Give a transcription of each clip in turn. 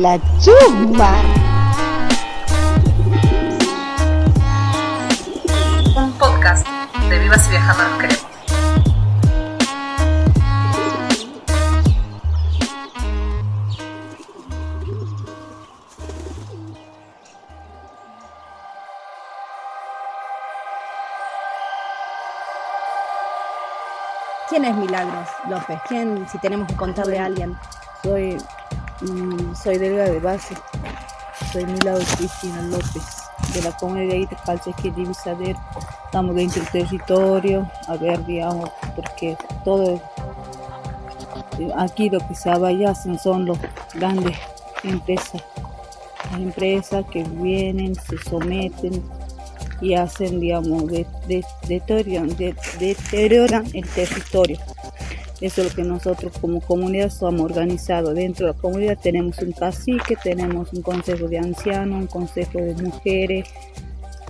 La chusma. Un podcast de Vivas y Viajando nos queremos. ¿Quién es Milagros López? ¿Quién, si tenemos que contarle a alguien? Soy, mm, soy delegada de base. Soy Milagros Cristina López, de la comunidad de Calcheque de Visader. Estamos dentro del territorio, a ver, digamos, porque todo aquí lo que se allá son los grandes empresas. Las empresas que vienen, se someten y hacen, digamos, de, de- deterioran, de- deterioran el territorio. Eso es lo que nosotros como comunidad somos organizados. Dentro de la comunidad tenemos un cacique, tenemos un consejo de ancianos, un consejo de mujeres,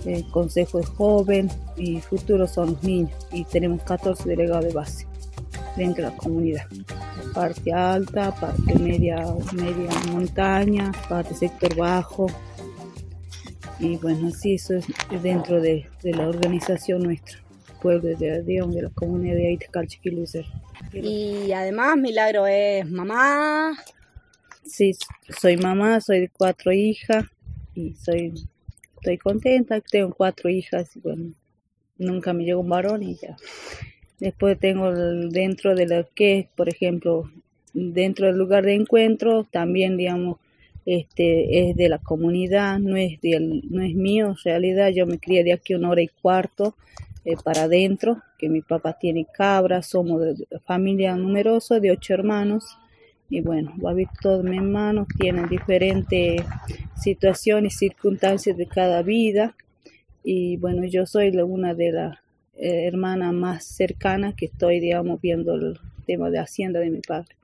el consejo de joven y futuro son los niños. Y tenemos 14 delegados de base dentro de la comunidad. Parte alta, parte media, media montaña, parte sector bajo. Y bueno, así eso es dentro de, la organización nuestra, pueblo de, digamos, de la comunidad de Aitecalchiquilucer. Y además Milagro es mamá. Sí, soy mamá, soy de cuatro hijas y soy, estoy contenta, tengo cuatro hijas y bueno, nunca me llegó un varón y ya. Después tengo dentro de lo que es, por ejemplo, dentro del lugar de encuentro, también digamos, este es de la comunidad, no es del, no es mío, en realidad yo me crié de aquí una hora y cuarto eh, para adentro, que mi papá tiene cabras, somos de, familia numerosa de ocho hermanos y bueno, va a ver todos mis hermanos tienen diferentes situaciones, circunstancias de cada vida y bueno, yo soy la- una de las eh, hermanas más cercanas que estoy, digamos, viendo el tema de hacienda de mi padre.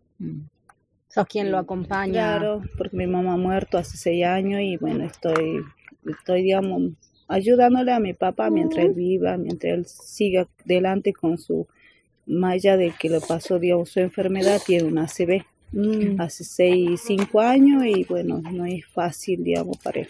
Sos quien lo acompaña. Claro, porque mi mamá ha muerto hace seis años y bueno, estoy, estoy, digamos, ayudándole a mi papá mientras él viva, mientras él siga adelante con su, más allá de que le pasó, digamos, su enfermedad, tiene una ACV Mm. hace seis, cinco años y bueno, no es fácil, digamos, para él.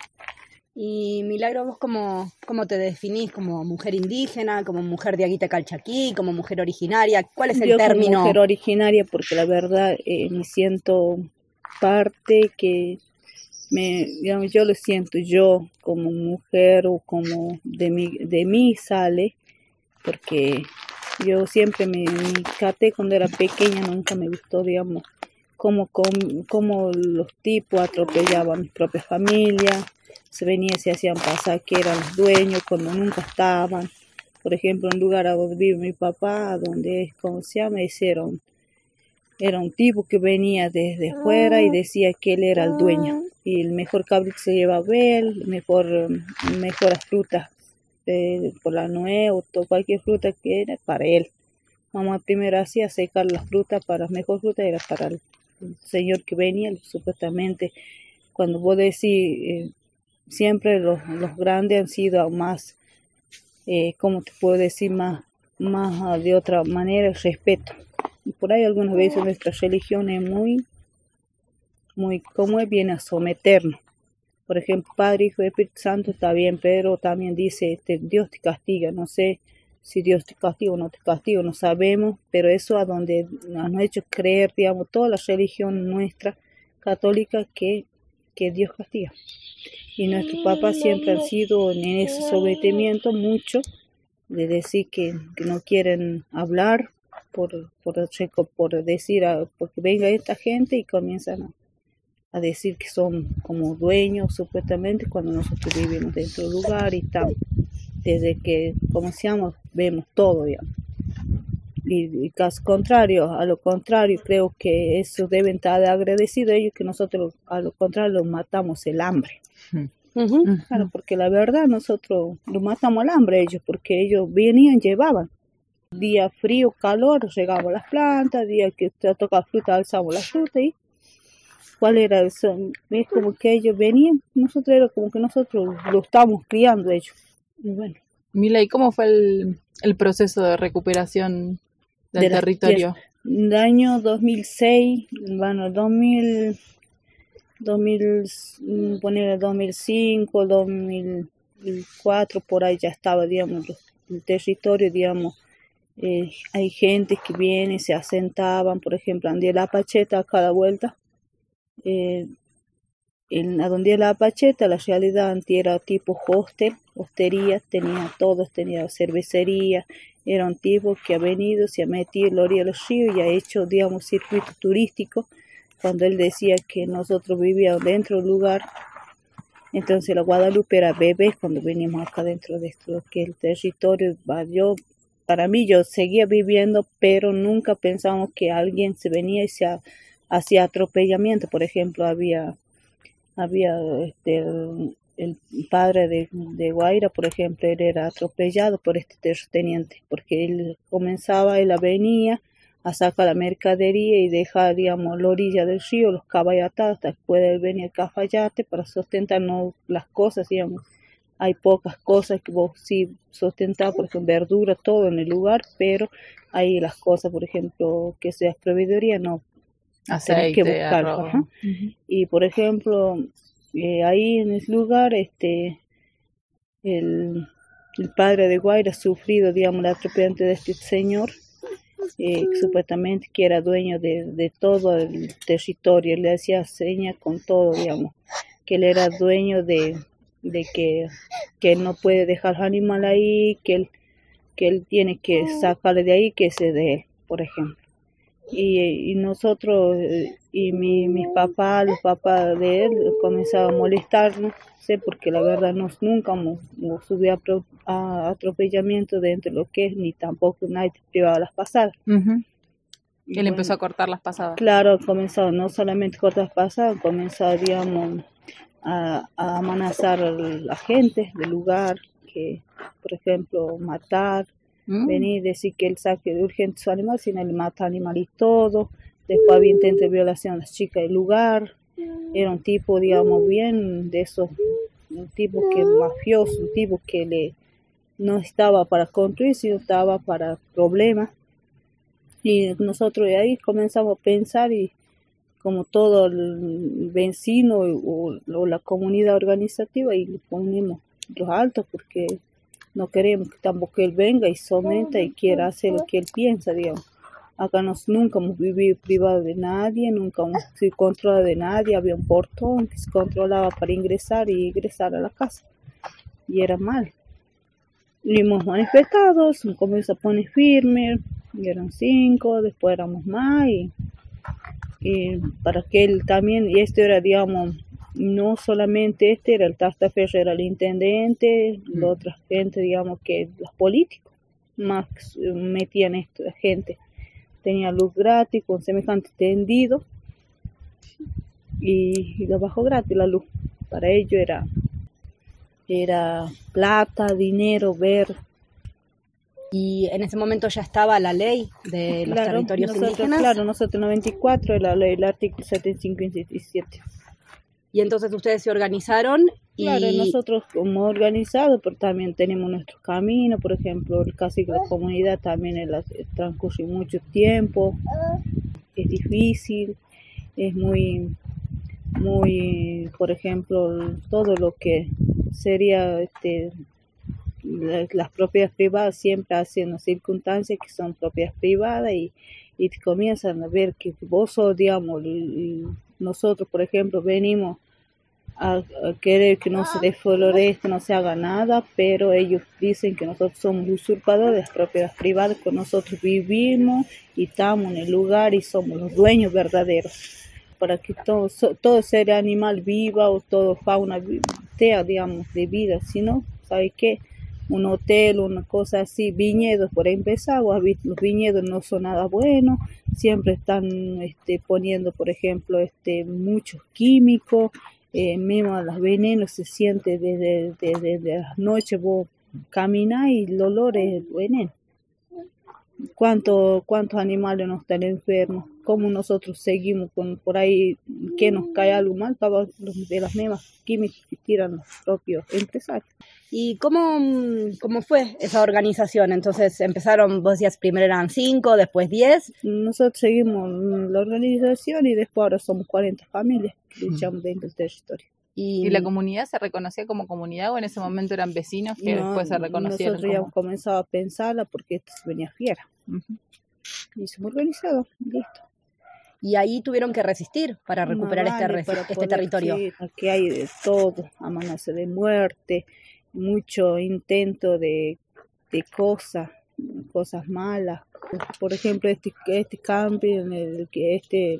Y Milagro, vos cómo, cómo te definís como mujer indígena, como mujer de Aguita Calchaquí, como mujer originaria. ¿Cuál es el Yo como término? mujer originaria, porque la verdad eh, me siento parte que me, digamos, yo lo siento yo como mujer o como de mí, de mí sale, porque yo siempre me, me caté cuando era pequeña, nunca me gustó, digamos, cómo, cómo, los tipos atropellaban a mis propias familias, se venía, se hacían pasar que eran los dueños cuando nunca estaban. Por ejemplo, un lugar a donde vive mi papá, donde es, ¿cómo se llama? Ese era un, era un tipo que venía desde fuera y decía que él era el dueño. Y el mejor cabrito se llevaba él, mejor, mm, mejores frutas eh, por la nuez o cualquier fruta que era para él. Mamá primero hacía secar las frutas para mejor fruta era para el, señor que venía, supuestamente. Cuando vos decís, eh, siempre los, los grandes han sido más, eh, ¿cómo te puedo decir? Más, más de otra manera, el respeto. Y por ahí algunas veces nuestra religión es muy, muy, como es, viene a someternos. Por ejemplo, Padre, Hijo y Espíritu Santo está bien, pero también dice, este, Dios te castiga, no sé si Dios te castiga o no te castiga, no sabemos, pero eso a donde nos ha hecho creer, digamos, toda la religión nuestra católica que, que Dios castiga. Y nuestros papás siempre han sido en ese sometimiento mucho de decir que, no quieren hablar por, por, por decir, a- porque venga esta gente y comienzan a, a decir que son como dueños supuestamente cuando nosotros vivimos dentro del lugar y estamos desde que comenzamos vemos todo digamos. y, y caso contrario a lo contrario creo que eso deben estar agradecidos ellos que nosotros a lo contrario los matamos el hambre Ujú. Claro, porque la verdad nosotros los matamos al hambre ellos, porque ellos venían, llevaban. Día frío, calor, regamos las plantas, día que te toca fruta, alzamos la fruta y cuál era eso. Es como que ellos venían, nosotros era como que nosotros lo estábamos criando ellos. Y bueno, Mila, ¿y cómo fue el, el proceso de recuperación del De territorio? el año 2006, bueno, 2000, 2000, mm, poner 2005, 2004, por ahí ya estaba, digamos, el territorio, digamos, eh, hay gente que viene, se asentaban, por ejemplo, andía la Pacheta a cada vuelta. Eh, en a donde la Pacheta, la realidad antes era tipo hostel, hostería, tenía todos, tenía cervecería, era un tipo que ha venido, se ha metido en la orilla de los ríos y ha hecho, digamos, circuito turístico. Cuando él decía que nosotros vivíamos dentro del lugar, entonces la Guadalupe era bebé cuando venimos acá dentro de esto, que el territorio, yo, para mí yo seguía viviendo, pero nunca pensamos que alguien se venía y se hacía atropellamiento. Por ejemplo, había, había este, el padre de, Guaira, por ejemplo, él era atropellado por este terrateniente, porque él comenzaba, él venía a sacar la mercadería y dejar, digamos, la orilla del río, los caballos atados, después él venía al Cafayate para sustentar no, las cosas, digamos. Hay pocas cosas que vos sí sustentás, por ejemplo, verdura, todo en el lugar, pero hay las cosas, por ejemplo, que sea proveedoría, no. Aceite, que buscar. Y, por ejemplo, eh, ahí en ese lugar, este, el, el padre de Guaira ha sufrido, digamos, la atropellante de este señor, eh, supuestamente que era dueño de, de, todo el territorio, le hacía señas con todo, digamos, que él era dueño de, de que, que él no puede dejar animal ahí, que él, que él tiene que sacarle de ahí, que se de él, por ejemplo y, y nosotros y mi, mis papás, los papás de él comenzaban a molestarnos, sé porque la verdad nos nunca hemos, subido a, atropellamiento dentro de lo que es, ni tampoco nadie privaba las pasadas. Él empezó a cortar las pasadas. Claro, comenzó no solamente cortar las pasadas, comenzó, digamos, a, a amenazar a la gente del lugar, que, por ejemplo, matar, Mm. Venir y decir que él saque de urgente su animal, sino él mata animal y todo. Después había intento de violación a las chicas del lugar. Era un tipo, digamos, bien de esos, un tipo que mafioso, un tipo que le no estaba para construir, sino estaba para problemas. Y nosotros de ahí comenzamos a pensar y como todo el vecino o, o la comunidad organizativa y le ponemos los altos porque no queremos que tampoco él venga y someta y quiera hacer lo que él piensa, digamos. Acá nos, nunca hemos vivido privado de nadie, nunca hemos sido controlado de nadie, había un portón que se controlaba para ingresar y ingresar a la casa. Y era mal. Y hemos manifestado, se comenzó a poner firme, y eran cinco, después éramos más, y, y para que él también, y esto era, digamos, no solamente este era el Tastaferro, era el intendente, la mm. otra gente, digamos que los políticos más metían esto, la gente tenía luz gratis con semejante tendido y, y lo bajo gratis la luz. Para ello era, era plata, dinero, ver. Y en ese momento ya estaba la ley de los territorios indígenas. Claro, nosotros 94, la ley, el artículo 75 y 77. Y entonces ustedes se organizaron. Y... Claro, nosotros como organizados, pero también tenemos nuestro camino, por ejemplo, casi la comunidad también el, transcurre mucho tiempo, es difícil, es muy, muy, por ejemplo, todo lo que sería este, las propiedades privadas siempre hacen circunstancias que son propias privadas y, y comienzan a ver que vos sos, digamos, nosotros, por ejemplo, venimos a, querer que no se desflorezca, que no se haga nada, pero ellos dicen que nosotros somos usurpadores de propiedades privadas, que nosotros vivimos y estamos en el lugar y somos los dueños verdaderos. Para que todo, todo ser animal viva o todo fauna sea, digamos, de vida, sino, ¿sabe qué? un hotel, una cosa así, viñedos por empezar, los viñedos no son nada buenos, siempre están este, poniendo, por ejemplo, este, muchos químicos, eh, mismo los venenos se siente desde, desde, las noches, vos caminas y el olor es veneno. Cuánto, cuántos animales no están enfermos, cómo nosotros seguimos con por ahí que nos cae algo mal, para de las mismas químicas que tiran los propios empresarios. ¿Y cómo, cómo fue esa organización? Entonces empezaron, vos decías, primero eran cinco, después diez. Nosotros seguimos la organización y después ahora somos 40 familias que luchamos dentro del territorio. ¿Y, la comunidad se reconocía como comunidad o en ese momento eran vecinos que después se reconocieron? Nosotros ya hemos comenzado a pensarla porque esto se venía fiera. Y se organizado, listo. Y ahí tuvieron que resistir para recuperar este, este territorio. Sí, aquí hay de todo, amenaza de muerte, mucho intento de, de cosas, cosas malas. Por ejemplo, este, este camping, el, este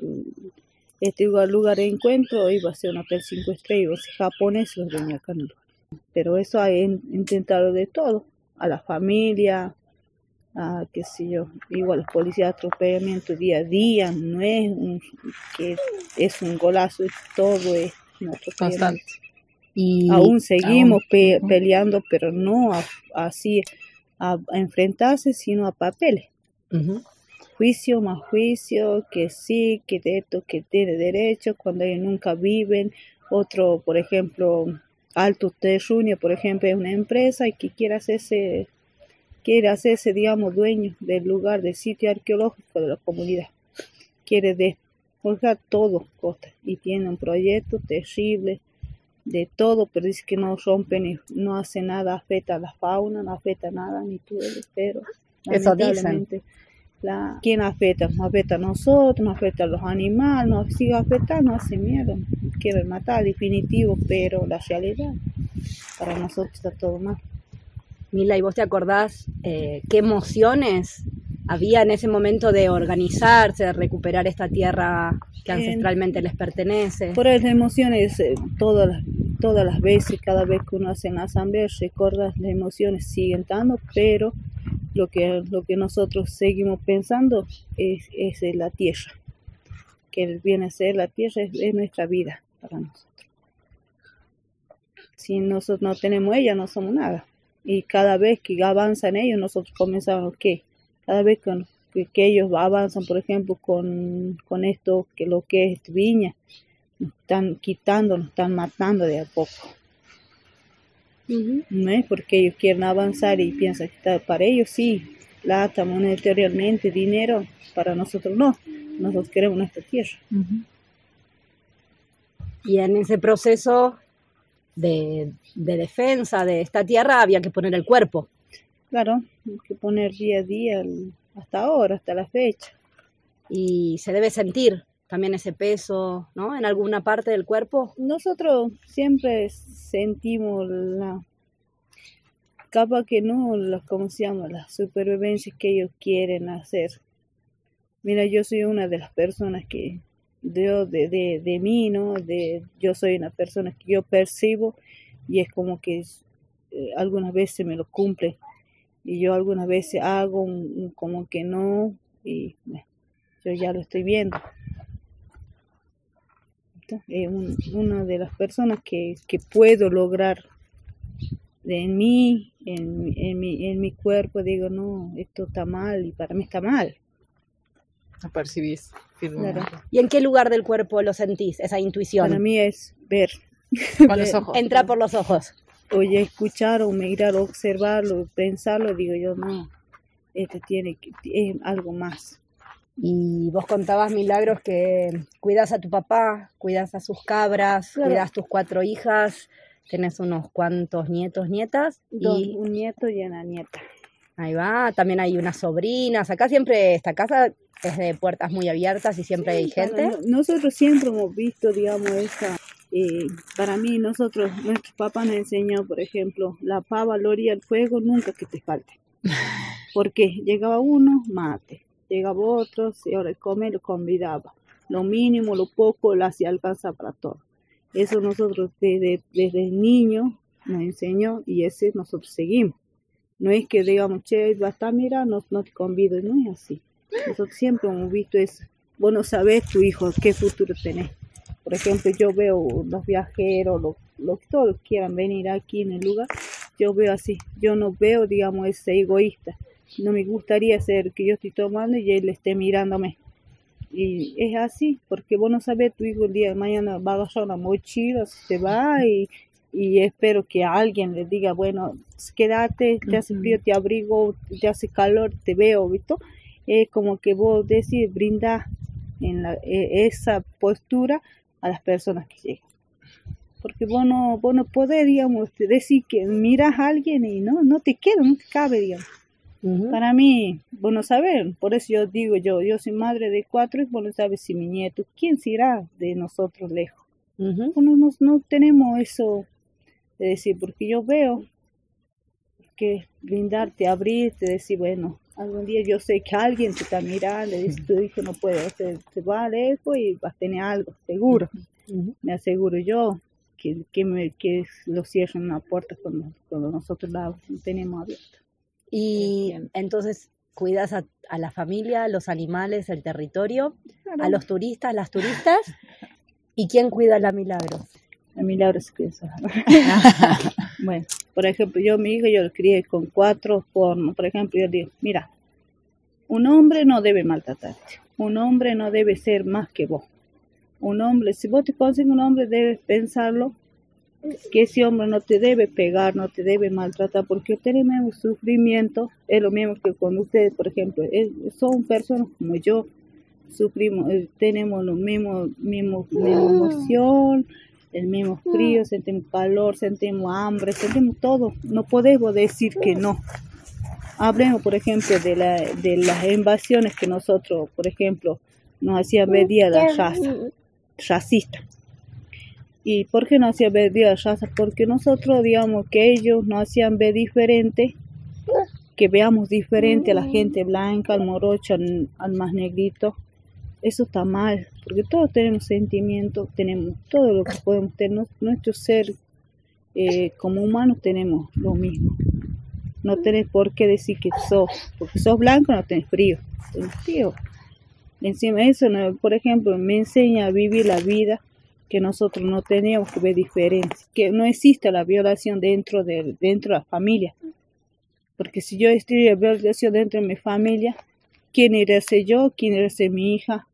este lugar, de encuentro iba a ser un hotel cinco estrellas, a japonés los venía acá. Pero eso ha intentado de todo, a la familia, a qué sé yo, igual los policías atropellamiento día a día, no es un, que es un golazo, es todo es constante. Y aún seguimos peleando, pero no así a, enfrentarse, sino a papeles juicio más juicio, que sí, que de esto, que tiene derecho, cuando ellos nunca viven. Otro, por ejemplo, Alto Terruño, por ejemplo, es una empresa y que quiere hacerse, quiere hacerse, digamos, dueño del lugar, del sitio arqueológico de la comunidad. Quiere despojar todo, Costa, y tiene un proyecto terrible de todo, pero dice que no rompen, no hace nada, afecta a la fauna, no afecta nada, ni todo, pero Eso dicen la, ¿Quién afecta? Nos afecta a nosotros, nos afecta a los animales, nos sigue afectando, hace miedo, quieren matar, definitivo, pero la realidad, para nosotros está todo mal. Mila, ¿y vos te acordás eh, qué emociones había en ese momento de organizarse, de recuperar esta tierra que ancestralmente les pertenece? Por las emociones, eh, todas, las, todas las veces, cada vez que uno hace la asamblea, recuerdas las emociones siguen estando, pero lo que, lo que nosotros seguimos pensando es, es la tierra, que viene a ser la tierra, es, nuestra vida para nosotros. Si nosotros no tenemos ella, no somos nada. Y cada vez que avanzan ellos, nosotros comenzamos, ¿qué? Cada vez que, que, ellos avanzan, por ejemplo, con, con esto, que lo que es viña, están quitando, nos están matando de a poco. ¿no es? Porque ellos quieren avanzar y piensan que está, para ellos sí, plata, monetariamente, dinero, para nosotros no. Nosotros queremos nuestra tierra. Y en ese proceso de, defensa de esta tierra había que poner el cuerpo. Claro, hay que poner día a día hasta ahora, hasta la fecha. Y se debe sentir también ese peso, ¿no? En alguna parte del cuerpo. Nosotros siempre sentimos la capa que no, la, ¿cómo se llama? Las supervivencias que ellos quieren hacer. Mira, yo soy una de las personas que de, de, de mí, ¿no? De, yo soy una persona que yo percibo y es como que eh, algunas veces me lo cumple y yo algunas veces hago como que no y yo ya lo estoy viendo es una de las personas que, puedo lograr en mí, en, en, mi, en mi cuerpo, digo, no, esto está mal y para mí está mal. Lo percibís ¿Y en qué lugar del cuerpo lo sentís, esa intuición? Para mí es ver. Con los ojos. Entra por los ojos. Oye, escuchar o mirar, observarlo, pensarlo, digo yo, no, esto tiene que, es algo más. Y vos contabas, Milagros, que cuidas a tu papá, cuidas a sus cabras, cuidas a tus cuatro hijas, tenés unos cuantos nietos, nietas. y un nieto y una nieta. Ahí va, también hay unas sobrinas. Acá siempre, esta casa es de puertas muy abiertas y siempre hay gente. nosotros siempre hemos visto, digamos, esa... Eh, para mí, nosotros, nuestro papá nos enseñó, por ejemplo, la pava, loria, el fuego, nunca que te falte. Porque llegaba uno, mate llegaba otro, y ahora come, lo convidaba. Lo mínimo, lo poco, lo hacía alcanza para todo. Eso nosotros desde, desde niño nos enseñó y ese nosotros seguimos. No es que digamos, che, basta, mira, no, no te convido, no es así. Nosotros siempre hemos visto eso. Vos no tu hijo qué futuro tenés. Por ejemplo, yo veo los viajeros, los, los que todos quieran venir aquí en el lugar, yo veo así. Yo no veo, digamos, ese egoísta no me gustaría ser que yo estoy tomando y él esté mirándome. Y es así, porque vos no sabés, tu hijo el día de mañana va a agarrar una mochila, se va y, y espero que alguien le diga, bueno, quédate, te hace frío, te abrigo, te hace calor, te veo, ¿visto? Es como que vos decís, brinda en la, e, esa postura a las personas que llegan. Porque vos no, vos no podés, digamos, decir que miras a alguien y no, no te queda, no te cabe, digamos. Para mí, bueno, saber, por eso yo digo yo, yo soy madre de cuatro y bueno, sabes si mi nieto, ¿quién se irá de nosotros lejos? Bueno, no, no tenemos eso de decir, porque yo veo que brindarte, abrirte, decir, bueno, algún día yo sé que alguien te está mirando, dice, tu hijo no puede, hacer, se va lejos y vas a tener algo, seguro. Me aseguro yo que, que, me, que lo cierren una puerta cuando, cuando nosotros la tenemos abierta. Y entonces cuidas a, la familia, a los animales, el territorio, a los turistas, las turistas. ¿Y quién cuida la Milagro? La Milagro es que Bueno, por ejemplo, yo mi hijo yo lo crié con cuatro formas. Por ejemplo, yo digo, mira, un hombre no debe maltratarte. Un hombre no debe ser más que vos. Un hombre, si vos te consigues un hombre, debes pensarlo que ese hombre no te debe pegar, no te debe maltratar, porque tenemos sufrimiento, es lo mismo que cuando ustedes, por ejemplo, son personas como yo, sufrimos, eh, tenemos lo mismo, mismo, misma emoción, el mismo frío, sentimos calor, sentimos hambre, sentimos todo, no podemos decir que no. Hablemos, por ejemplo, de, la, de las invasiones que nosotros, por ejemplo, nos hacían ver día la raza, racista ¿Y por qué no hacían ver de raza? Porque nosotros, digamos, que ellos no hacían ver diferente, que veamos diferente a la gente blanca, al morocho, al, más negrito. Eso está mal, porque todos tenemos sentimientos, tenemos todo lo que podemos tener. Nuestro ser eh, como humanos tenemos lo mismo. No tenés por qué decir que sos, porque sos blanco no tenés frío. Tenés frío. Encima eso, por ejemplo, me enseña a vivir la vida que nosotros no tenemos que ver diferencia, que no existe la violación dentro de, dentro de la familia. Porque si yo estoy la violación dentro de mi familia, ¿quién irá a ser yo? ¿Quién irá a ser mi hija?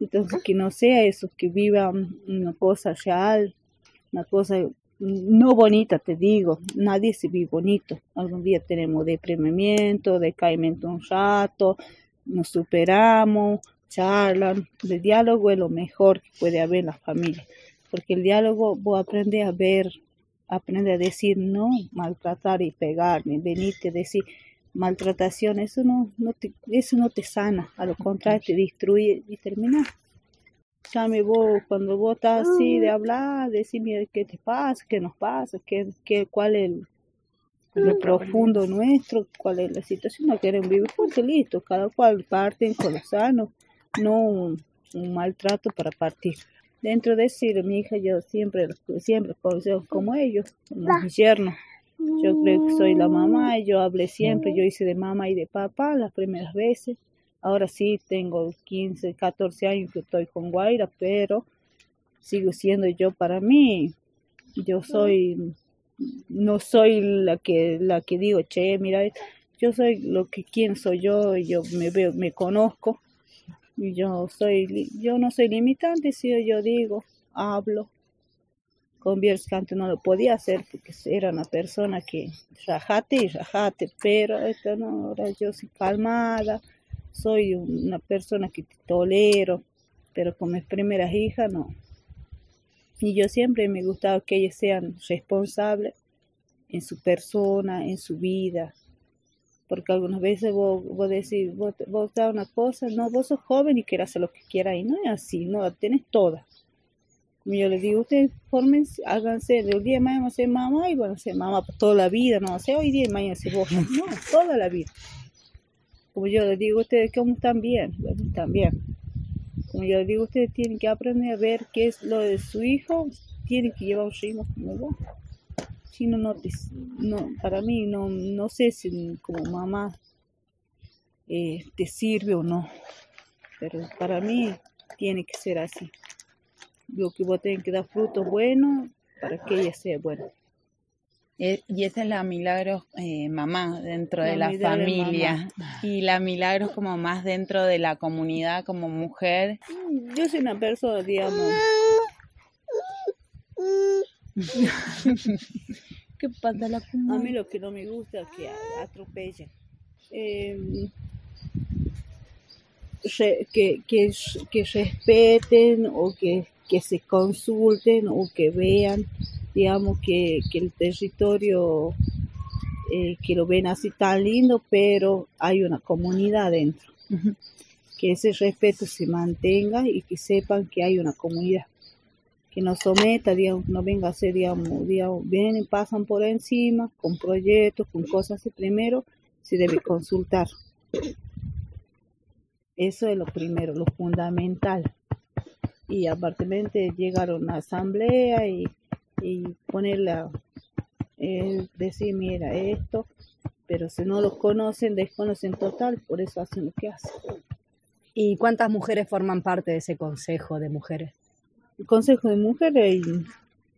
Entonces, que no sea eso, que viva una cosa real, una cosa no bonita, te digo, nadie se vive bonito. Algún día tenemos deprimimiento, decaimiento un rato, nos superamos, charlan, el diálogo es lo mejor que puede haber en la familia, porque el diálogo vos aprende a ver, aprende a decir no, maltratar y pegar, ni venirte a decir maltratación, eso no, no te, eso no te sana, a lo contrario te destruye y termina. Llame vos, cuando vos estás así de hablar, decirme qué te pasa, qué nos pasa, qué, qué, cuál es el, lo profundo nuestro, cuál es la situación, no quieren vivir juntos, listo, cada cual parte con los sanos no un, maltrato para partir. Dentro de decir, mi hija, yo siempre, siempre como ellos, como mi yerno. Yo creo que soy la mamá y yo hablé siempre, yo hice de mamá y de papá las primeras veces. Ahora sí tengo 15, 14 años que estoy con Guaira, pero sigo siendo yo para mí. Yo soy, no soy la que, la que digo, che, mira, yo soy lo que quién soy yo, yo me veo, me conozco yo soy, yo no soy limitante, si yo digo, hablo. Con no lo podía hacer porque era una persona que rajate y rajate, pero esta no, ahora yo soy calmada, soy una persona que te tolero, pero con mis primeras hijas no. Y yo siempre me gustaba que ellas sean responsables en su persona, en su vida, porque algunas veces vos, vos decís, vos, vos das una cosa, no, vos sos joven y quieres hacer lo que quieras, y no es así, no, la tenés toda. Como yo les digo, ustedes formen, háganse, de un día de mañana ser mamá y van a ser mamá toda la vida, no, sé hoy día y mañana ser vos, no, toda la vida. Como yo les digo, ustedes cómo están bien, están bien. Como yo les digo, ustedes tienen que aprender a ver qué es lo de su hijo, tienen que llevar un ritmo como vos si no, no, no, para mí no, no sé si como mamá eh, te sirve o no, pero para mí tiene que ser así. Lo que vos tenés que dar frutos buenos para que ella sea buena. Eh, y esa es la Milagros eh, mamá dentro de la familia. Y la Milagros como más dentro de la comunidad como mujer. Yo soy una persona, digamos, ¿Qué pasa la a mí lo que no me gusta es que atropellen. Eh, re- que, que, que respeten o que, que se consulten o que vean, digamos, que, que el territorio, eh, que lo ven así tan lindo, pero hay una comunidad dentro. Que ese respeto se mantenga y que sepan que hay una comunidad. Que no someta, no venga a ser, digamos, digamos, vienen, pasan por encima con proyectos, con cosas así. Primero se debe consultar. Eso es lo primero, lo fundamental. Y aparentemente llegar a una asamblea y, y ponerla, eh, decir, mira, esto, pero si no lo conocen, desconocen total, por eso hacen lo que hacen. ¿Y cuántas mujeres forman parte de ese consejo de mujeres? El Consejo de Mujeres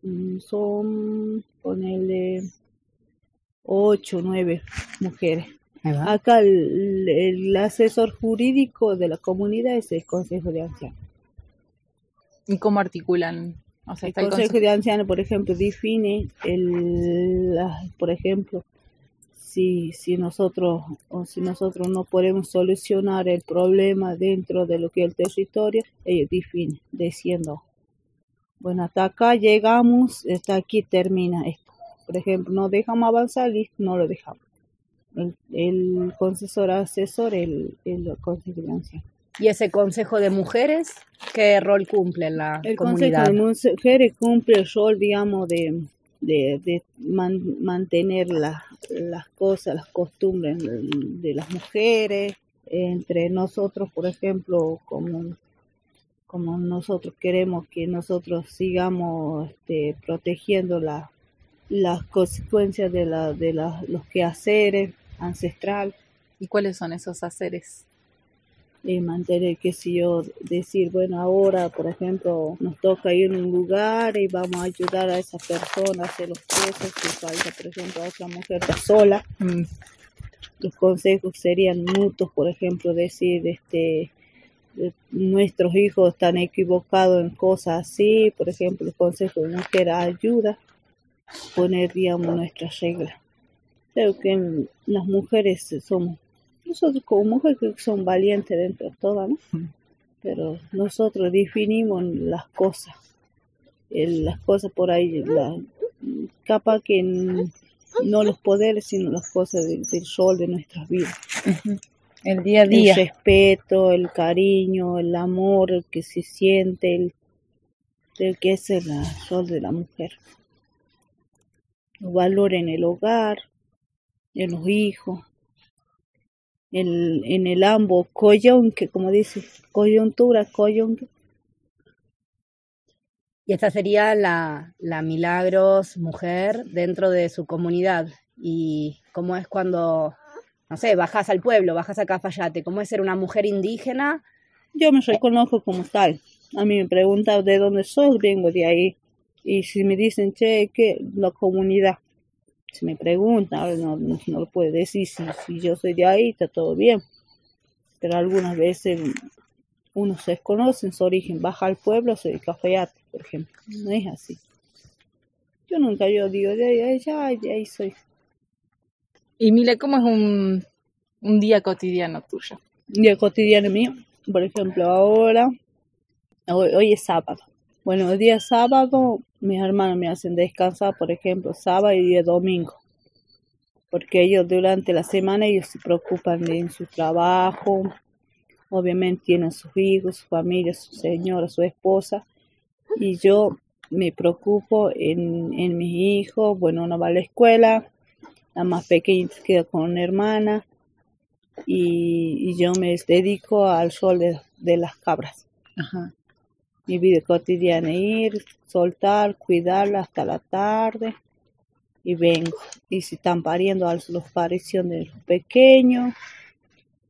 mm, son, ponerle, ocho, nueve mujeres. Acá el, el asesor jurídico de la comunidad es el Consejo de Ancianos. ¿Y cómo articulan? O sea, El está el Consejo conse- de Ancianos, por ejemplo, define, el, la- por ejemplo, si, si nosotros o si nosotros no podemos solucionar el problema dentro de lo que es el territorio, ellos definen, diciendo, bueno, hasta acá llegamos, hasta aquí termina esto. Por ejemplo, no dejamos avanzar, no lo dejamos. El, el concesor asesor, el, el Consejo de Ancianos. ¿Y ese consejo de mujeres qué rol cumple en la El comunidad? Consejo de Mujeres cumple el rol, digamos, de, de, de man- mantener la- las cosas, las costumbres de las mujeres, entre nosotros, por ejemplo, como, como nosotros queremos que nosotros sigamos este, protegiendo la- las consecuencias de, la, de la- los quehaceres ancestral ¿Y cuáles son esos haceres? y mantener, qué sé yo, decir, bueno, ahora, por ejemplo, nos toca ir a un lugar y vamos a ayudar a esa persona a hacer los cosas, si falta, por ejemplo, a otra mujer está sola, Mm, los consejos serían mutuos, por ejemplo, decir, este, nuestros hijos están equivocados en cosas así, por ejemplo, el consejo de mujer ayuda a poner, digamos, nuestras reglas. Creo que las mujeres somos, nosotros como mujeres creo que son valientes dentro de todo, ¿no? Mm. Pero nosotros definimos las cosas, las cosas por ahí, la, capaz que no los poderes, sino las cosas del, del rol de nuestras vidas. El día a el día. respeto, el cariño, el amor el que se siente, el, el que es el rol de la mujer. El valor en el hogar, en los hijos, en, en el ambos, coyunque, como dice, coyuntura, coyunque. Y esta sería la, la Milagros mujer dentro de su comunidad. Y cómo es cuando, no sé, bajas al pueblo, bajas a Cafayate, cómo es ser una mujer indígena. Yo me reconozco como tal. A mí me preguntan de dónde soy, vengo de ahí. Y si me dicen, che, ¿qué? La comunidad. Si me preguntan, no, no, lo puedo decir. Si, si yo soy de ahí, está todo bien. Pero algunas veces uno se desconoce en su origen. Baja al pueblo, soy de Cafayate, por ejemplo. No es así. Yo nunca yo digo, de ahí, ya, de ahí soy. Y Mila, ¿cómo es un, un día cotidiano tuyo? día cotidiano mío. Por ejemplo, ahora, hoy, hoy es sábado. Bueno, el día sábado, mis hermanos me hacen descansar, por ejemplo, sábado y día domingo. Porque ellos durante la semana ellos se preocupan de en su trabajo, obviamente tienen sus hijos, su familia, su señora, su esposa. Y yo me preocupo en, en mis hijos, bueno, una va a la escuela, la más pequeña se queda con una hermana, y, y yo me dedico al sol de, de las cabras. Ajá. Mi vida cotidiana, ir, soltar, cuidarlas hasta la tarde y vengo. Y si están pariendo, alzo los parición de los pequeños,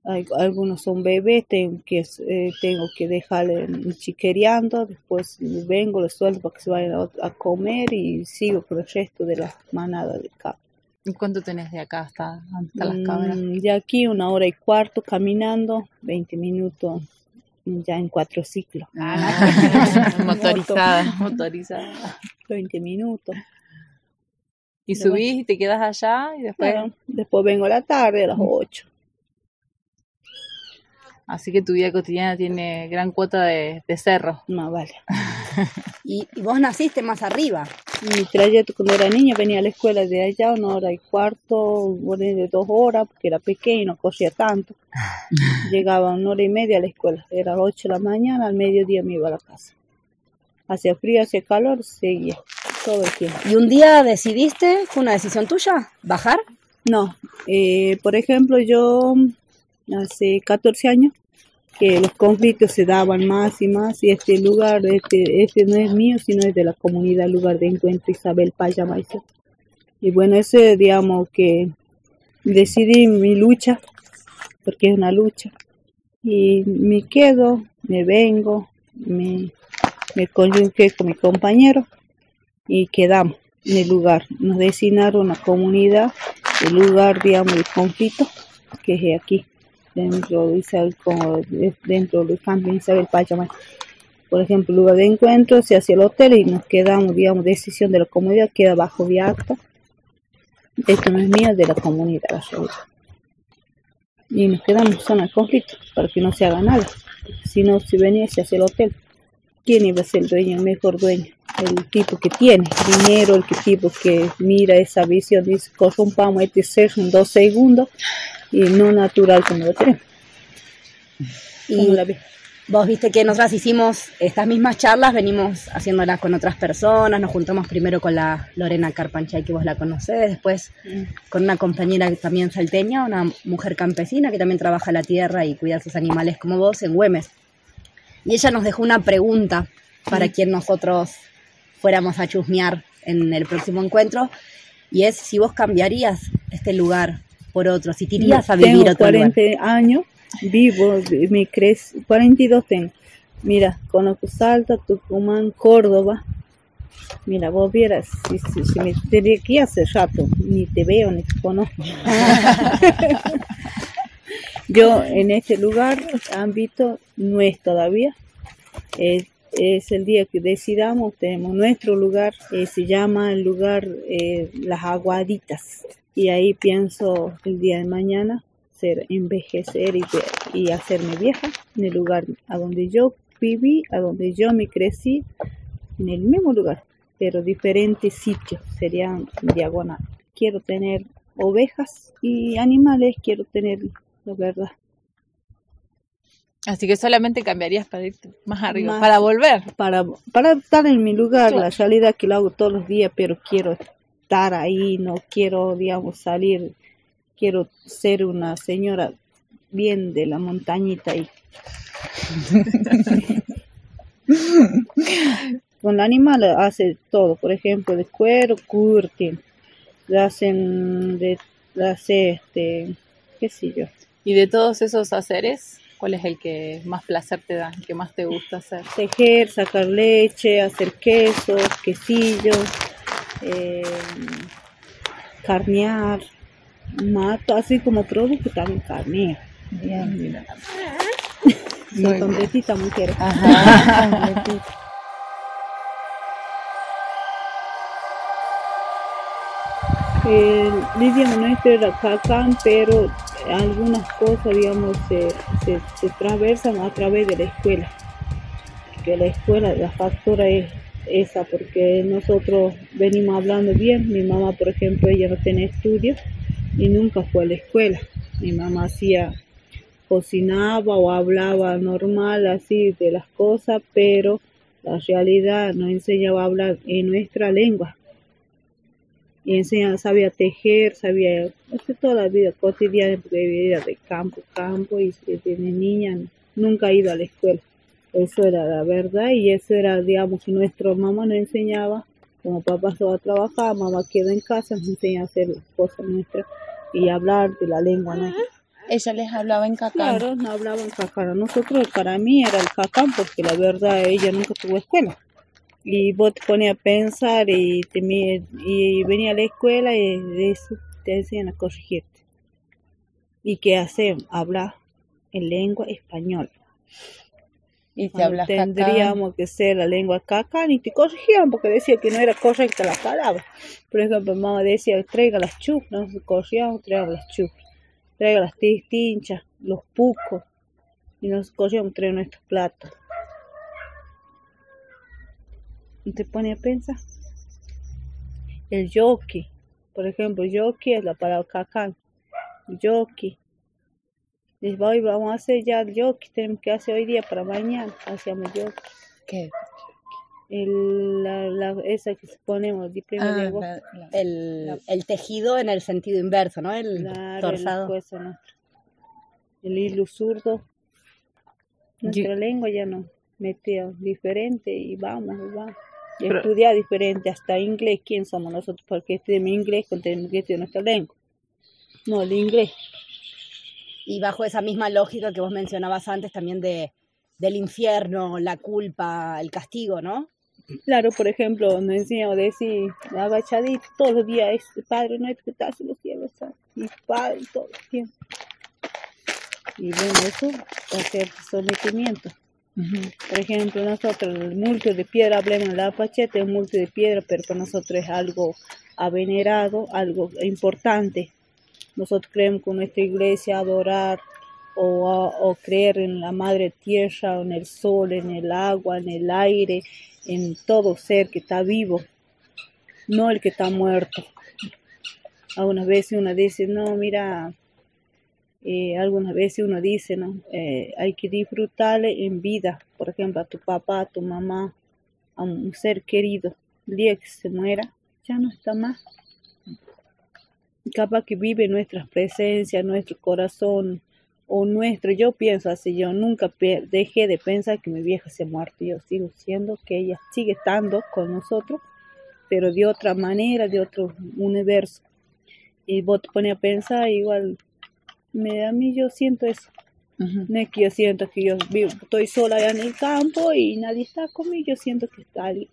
hay- algunos son bebés, tengo que, eh, tengo que dejarle chiquereando, después vengo, les suelto para que se vayan a, a comer y sigo con el resto de la manada de cabras. ¿Y ¿Cuánto tenés de acá hasta, hasta las cabras? Mm, de aquí una hora y cuarto caminando, 20 minutos ya en cuatro ciclos, Ah, motorizada. Motorizada. 20 minutos. Y subís y te quedas allá y después... Claro, después vengo a la tarde a las 8. Así que tu vida cotidiana tiene gran cuota de, de cerro. Más vale. Y, y vos naciste más arriba. Mi trayecto cuando era niña venía a la escuela de allá una hora y cuarto, de dos horas, porque era pequeño, no corría tanto. Llegaba una hora y media a la escuela, era a las 8 de la mañana, al mediodía me iba a la casa. Hacía frío, hacía calor, seguía todo el tiempo. Y un día decidiste, fue una decisión tuya, bajar. No, eh, por ejemplo, yo hace 14 años que los conflictos se daban más y más y este lugar, este, este no es mío, sino es de la comunidad, lugar de encuentro Isabel Paya Maíz. Y bueno, ese, digamos que decidí mi lucha, porque es una lucha, y me quedo, me vengo, me, me conjugué con mi compañero y quedamos en el lugar. Nos designaron una comunidad, el lugar, digamos, de conflicto, que es aquí, dentro de Isabel, como de- dentro del campo de Isabel Pachamay. Por ejemplo, lugar de encuentro se hace el hotel y nos quedamos, digamos, decisión de la comunidad, queda bajo de acta. Esto no es mío, de la comunidad. Y nos quedamos en zona de conflicto, para que no se haga nada. Si no, si se hace el hotel. ¿Quién iba a ser el dueño, el mejor dueño? El tipo que tiene dinero, el tipo que mira esa visión, dice, corrompamos este ser en dos segundos y no natural como lo tenemos. Y la vos viste que nosotras hicimos estas mismas charlas, venimos haciéndolas con otras personas, nos juntamos primero con la Lorena Carpanchay, que vos la conocés, después con una compañera que también salteña, una mujer campesina que también trabaja la tierra y cuida sus animales como vos en Güemes. Y ella nos dejó una pregunta para quien nosotros fuéramos a chusmear en el próximo encuentro, y es si vos cambiarías este lugar por otro, si te irías a vivir tengo a otro lugar. 40 años, vivo, me crees, 42 tengo. Mira, conozco Salta, Tucumán, Córdoba. Mira, vos vieras, si, si, si me tendría que hace rato, ni te veo ni te conozco. Yo en este lugar, ámbito, no es todavía. Es, es el día que decidamos, tenemos nuestro lugar, eh, se llama el lugar eh, Las Aguaditas. Y ahí pienso el día de mañana ser envejecer y, hacerme vieja en el lugar a donde yo viví, a donde yo me crecí, en el mismo lugar, pero diferentes sitios, serían diagonal. Quiero tener ovejas y animales, quiero tener, la verdad. Así que solamente cambiarías para irte más arriba, Más- para volver. para, para estar en mi lugar, Claro. la realidad que lo hago todos los días, pero quiero estar ahí, no quiero, digamos, salir, quiero ser una señora bien de la montañita ahí. Con el animal hace todo, por ejemplo, de cuero, curten, le hacen de, le hace este, qué sé yo, Y de todos esos haceres, ¿cuál es el que más placer te da, el que más te gusta hacer? tejer, sacar leche, hacer quesos, quesillos, eh, carnear, mato, así como producto también carneo. Muy contentita mujer. El idioma nuestro era cacán, pero algunas cosas, digamos, se, se, se traversan a través de la escuela. Que la escuela, la factura es esa, porque nosotros venimos hablando bien. Mi mamá, por ejemplo, ella no tenía estudios y nunca fue a la escuela. Mi mamá hacía, cocinaba o hablaba normal así de las cosas, pero la realidad nos enseñaba a hablar en nuestra lengua y enseñaba, sabía tejer, sabía hacer toda la vida cotidiana, porque vivía de campo, campo, y desde niña nunca ha ido a la escuela. Eso era la verdad, y eso era, digamos, que nuestra mamá nos enseñaba, como papá se va a trabajar, mamá queda en casa, nos enseña a hacer las cosas nuestras y hablar de la lengua nuestra. Ella les hablaba en cacán. Claro, no hablaban cacán. Nosotros, para mí era el cacán porque la verdad ella nunca tuvo escuela. Y vos te ponías a pensar y, te, y venía a la escuela y de eso te decían a corregirte. ¿Y qué hacen? Hablar en lengua española. Y hablas cacán, tendríamos que ser la lengua cacán y te corregían porque decía que no era correcta la palabra. Por ejemplo, mamá decía, traiga las chupas, nos corríamos, traiga las chupas, traiga las tistinchas, los pucos, y nos corríamos, traiga nuestros platos. ¿Y te pone a pensar? El yoki, por ejemplo, yoki es la palabra cacán, yoki. Dice, hoy vamos a hacer ya el yoki, tenemos que hacer hoy día para mañana, hacíamos yoki. ¿qué? El, la, la- esa que ponemos de de Ah, agosto. la- El, el tejido en el sentido inverso, ¿no? El Claro, el torzado. nuestro. El hilo zurdo. Nuestra lengua ya nos metía diferente y vamos, y vamos. Pero- estudiar diferente, hasta inglés. ¿Quién somos nosotros? Porque estudiamos inglés tenemos que estudiar nuestra lengua. No, el inglés. Y bajo esa misma lógica que vos mencionabas antes también de, del infierno, la culpa, el castigo, ¿no? Claro, por ejemplo, nos enseñamos a decir agachadito todos los días, es Padre nuestro que estás en los cielos, santo", y Padre todo el tiempo. Y bueno, eso va a ser sometimiento. Por ejemplo, nosotros el multo de piedra, hablemos de la pacheta, es multo de piedra, pero para nosotros es algo avenerado, algo importante. Nosotros creemos que nuestra iglesia adorar o, creer en la madre tierra, en el sol, en el agua, en el aire, en todo ser que está vivo, no el que está muerto. Algunas veces uno dice, no, mira, eh, algunas veces uno dice, ¿no? Eh, hay que disfrutarle en vida, por ejemplo, a tu papá, a tu mamá, a un ser querido. El día que se muera, ya no está más. Capaz que vive en nuestras presencias, nuestro corazón o nuestro. Yo pienso así, yo nunca dejé de pensar que mi vieja se ha muerto. Yo sigo siendo que ella sigue estando con nosotros, pero de otra manera, de otro universo. Y vos te pones a pensar, igual, me, a mí yo siento eso. No es que yo siento que yo vivo, estoy sola allá en el campo y nadie está conmigo, yo siento que está alguien.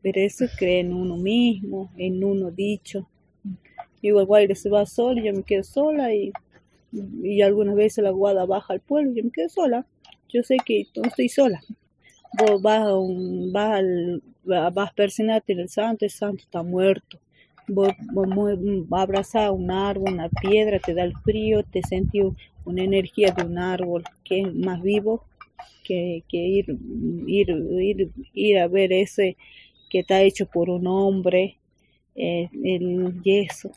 Pero eso cree en uno mismo, en uno dicho. Igual Guaire se va solo, yo me quedo sola y, y algunas veces la guada baja al pueblo, yo me quedo sola. Yo sé que no estoy sola. Vos vas a, un, vas, al, vas a persinarte en el santo, el santo está muerto. Vos, vos mue- vas a abrazar un árbol, una piedra, te da el frío, te sentís una energía de un árbol que es más vivo que, que ir, ir, ir, ir a ver ese que está hecho por un hombre, eh, el yeso.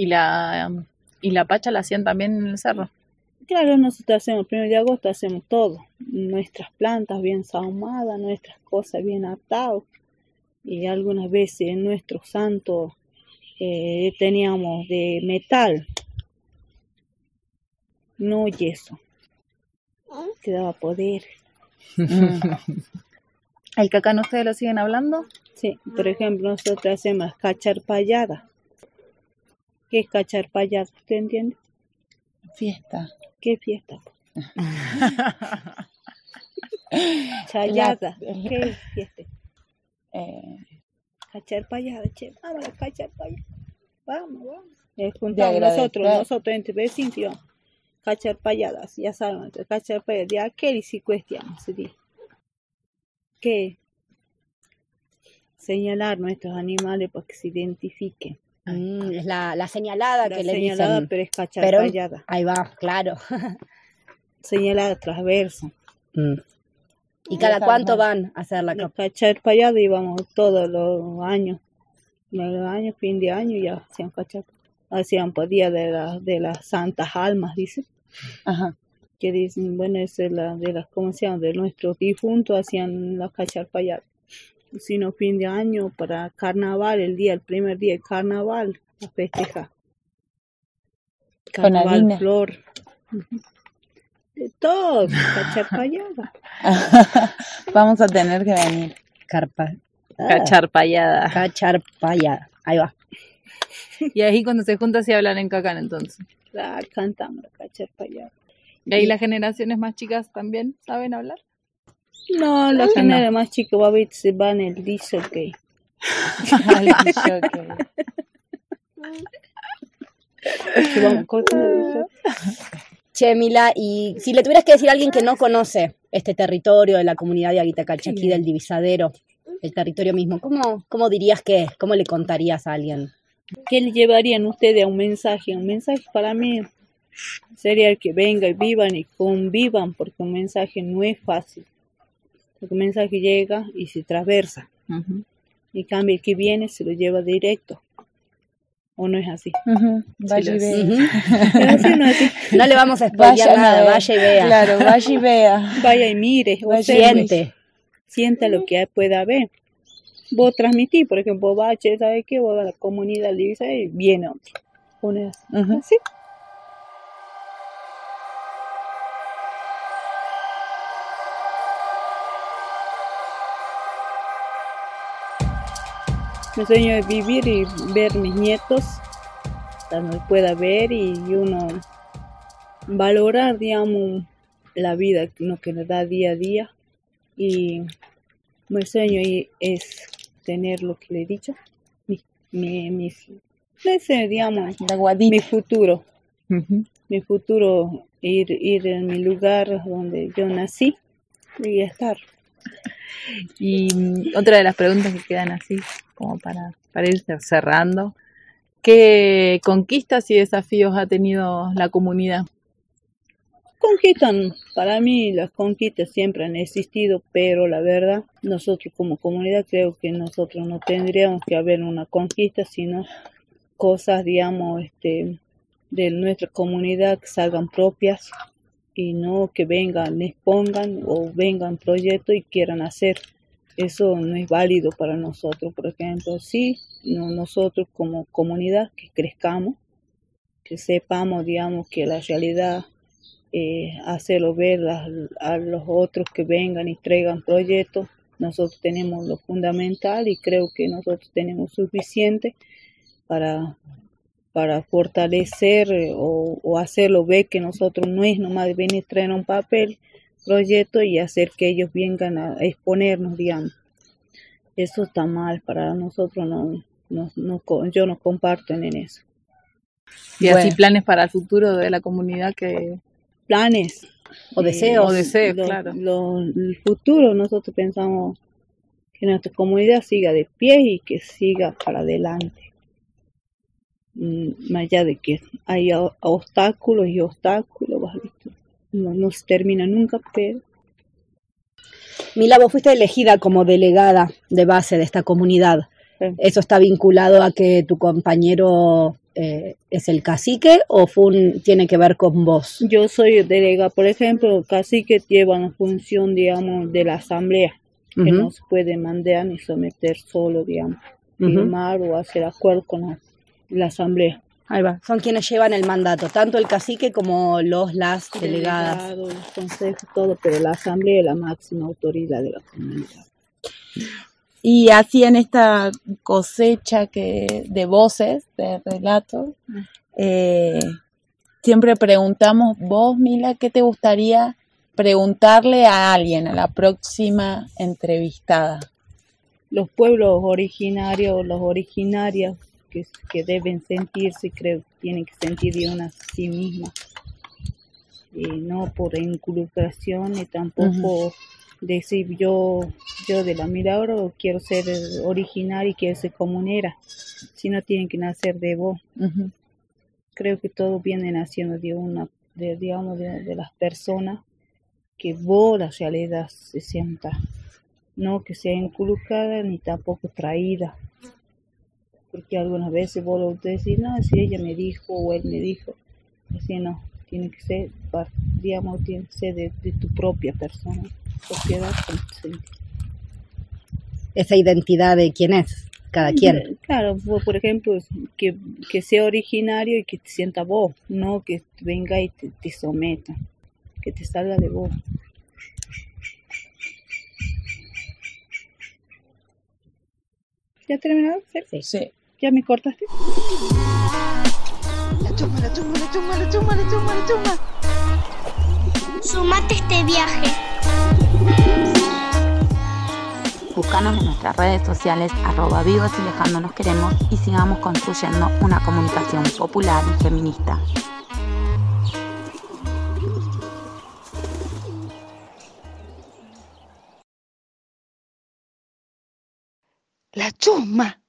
Y la, y la pacha la hacían también en el cerro. Claro, nosotros hacemos el primero de agosto, hacemos todo. Nuestras plantas bien sahumadas, nuestras cosas bien atadas. Y algunas veces en nuestro santo eh, teníamos de metal, no yeso, que daba poder. ¿El cacán ustedes lo siguen hablando? Sí, por ejemplo, nosotros hacemos cacharpayada. ¿Qué es cacharpayada? ¿Usted entiende? Fiesta. ¿Qué fiesta? Chayada. La- ¿Qué es fiesta? Eh, Cacharpayada, che, vamos a la cacharpayada. Vamos, vamos. De juntamos nosotros, nosotros entre vecinos, y vamos. cacharpayadas, ya saben, entre cacharpayadas, de aquel y si cuestionamos. ¿Qué? Señalar nuestros animales para que se identifiquen. Mm, es la, la señalada La que le señalada, dicen. pero es cacharpayada. Ahí va, claro. Señalada transversa. Mm. ¿Y cada Esa cuánto van a hacer la capa? cacharpayada íbamos todos los años. Los años, fin de año, ya hacían cachar. Hacían por día de, la- de las santas almas, dice. ajá. Que dicen, bueno, es de, la, de las, ¿cómo se llama? De nuestros difuntos hacían la cacharpayada. Sino fin de año para carnaval, el día, el primer día de carnaval, a festejar. Con Carnaval, harina. flor. De todo, cacharpayada. Vamos a tener que venir. Carpa. Ah, Cacharpayada. Cacharpayada. Ahí va. Y ahí cuando se juntan se hablan en cacán entonces. Claro, cantamos la cacharpa ya. ¿Y ahí las generaciones más chicas también saben hablar? No, la generación no. más chica va a ver se el Al disjockey. se van cortando Che, Mila, y si le tuvieras que decir a alguien que no conoce este territorio de la comunidad de Aguitacalchaquí, del divisadero, el territorio mismo, ¿cómo, cómo dirías que es? ¿Cómo le contarías a alguien? ¿Qué le llevarían ustedes a un mensaje? Un mensaje para mí sería el que venga y vivan y convivan, porque un mensaje no es fácil. Porque un mensaje llega y se transversa. Ujú. Y cambia el que viene se lo lleva directo. ¿O no es así? Vaya y vea. Ujú. ¿Es así o no es así? No le vamos a a nada, ver. vaya y vea. Claro, vaya y vea. Vaya y mire, Vaya Siente. sienta lo que pueda haber. Vos transmitís, por ejemplo, che, ¿sabes qué? Vos a la comunidad lisa y viene otro. ¿O no es así? Mi sueño es vivir y ver mis nietos, donde pueda ver y uno valorar, digamos, la vida que uno que nos da día a día. Y mi sueño y- es tener lo que le he dicho, mi, mi, mis- ese, digamos, mi futuro, mi futuro, ir, ir en mi lugar donde yo nací y estar. Y mm, otra de las preguntas que quedan así, como para, para ir cerrando, ¿qué conquistas y desafíos ha tenido la comunidad? Conquistan, para mí las conquistas siempre han existido, pero la verdad, nosotros como comunidad creo que nosotros no tendríamos que haber una conquista, sino cosas, digamos, este, de nuestra comunidad que salgan propias y no que vengan, expongan o vengan proyectos y quieran hacer. Eso no es válido para nosotros, por ejemplo. Sí, no- nosotros como comunidad que crezcamos, que sepamos, digamos, que la realidad eh, hacerlo ver a, a los otros que vengan y traigan proyectos. Nosotros tenemos lo fundamental y creo que nosotros tenemos suficiente para, para fortalecer eh, o, o hacerlo ver que nosotros no es nomás venir traer un papel, proyecto y hacer que ellos vengan a exponernos, digamos. Eso está mal para nosotros, no, no, no yo no comparto en eso. Y así planes para el futuro de la comunidad que... Planes, O Eh, deseos. o deseos, lo- claro. lo- el futuro, nosotros pensamos que nuestra comunidad siga de pie y que siga para adelante. Mm, Más allá de que hay obstáculos y obstáculos, no, no se termina nunca, pero Mila, vos fuiste elegida como delegada de base de esta comunidad. Sí. ¿Eso está vinculado a que tu compañero eh, es el cacique o fue un- tiene que ver con vos? yo soy delegada, por ejemplo, casi que lleva la función, digamos, de la asamblea, que no se puede mandar ni someter solo, digamos, firmar o hacer acuerdo con la, la asamblea. Ahí va. Son quienes llevan el mandato, tanto el cacique como los, las delegadas. Delegado, el consejo, todo, pero la asamblea es la máxima autoridad de la comunidad. Y así en esta cosecha que de voces, de relatos, eh, siempre preguntamos, vos, Mila, ¿qué te gustaría preguntarle a alguien, a la próxima entrevistada? Los pueblos originarios, los originarios que, que deben sentirse, creo que tienen que sentir de una a sí misma. Y no por inculcación ni tampoco decir yo, yo de la milagro quiero ser eh, originaria y quiero ser comunera, sino tienen que nacer de vos. Creo que todo viene naciendo de una, de, digamos, de, de las personas que vos la realidad se sienta, no que sea inculcada ni tampoco traída. Porque algunas veces vos lo decís, no, si ella me dijo o él me dijo, así no, tiene que ser, digamos, tiene que ser de, de tu propia persona, propiedad. Esa identidad de quién es cada quien. Claro, vos, por ejemplo, que, que sea originario y que te sienta vos, no que venga y te, te someta, que te salga de vos. ¿Ya terminaron? ¿Sí? Sí. ¿Ya me cortaste? chusma, la chusma, la chusma, la chusma, la chusma, la chusma. Sumate este viaje. Búscanos en nuestras redes sociales arroba vivos y lejando nos queremos y sigamos construyendo una comunicación popular y feminista. La chusma.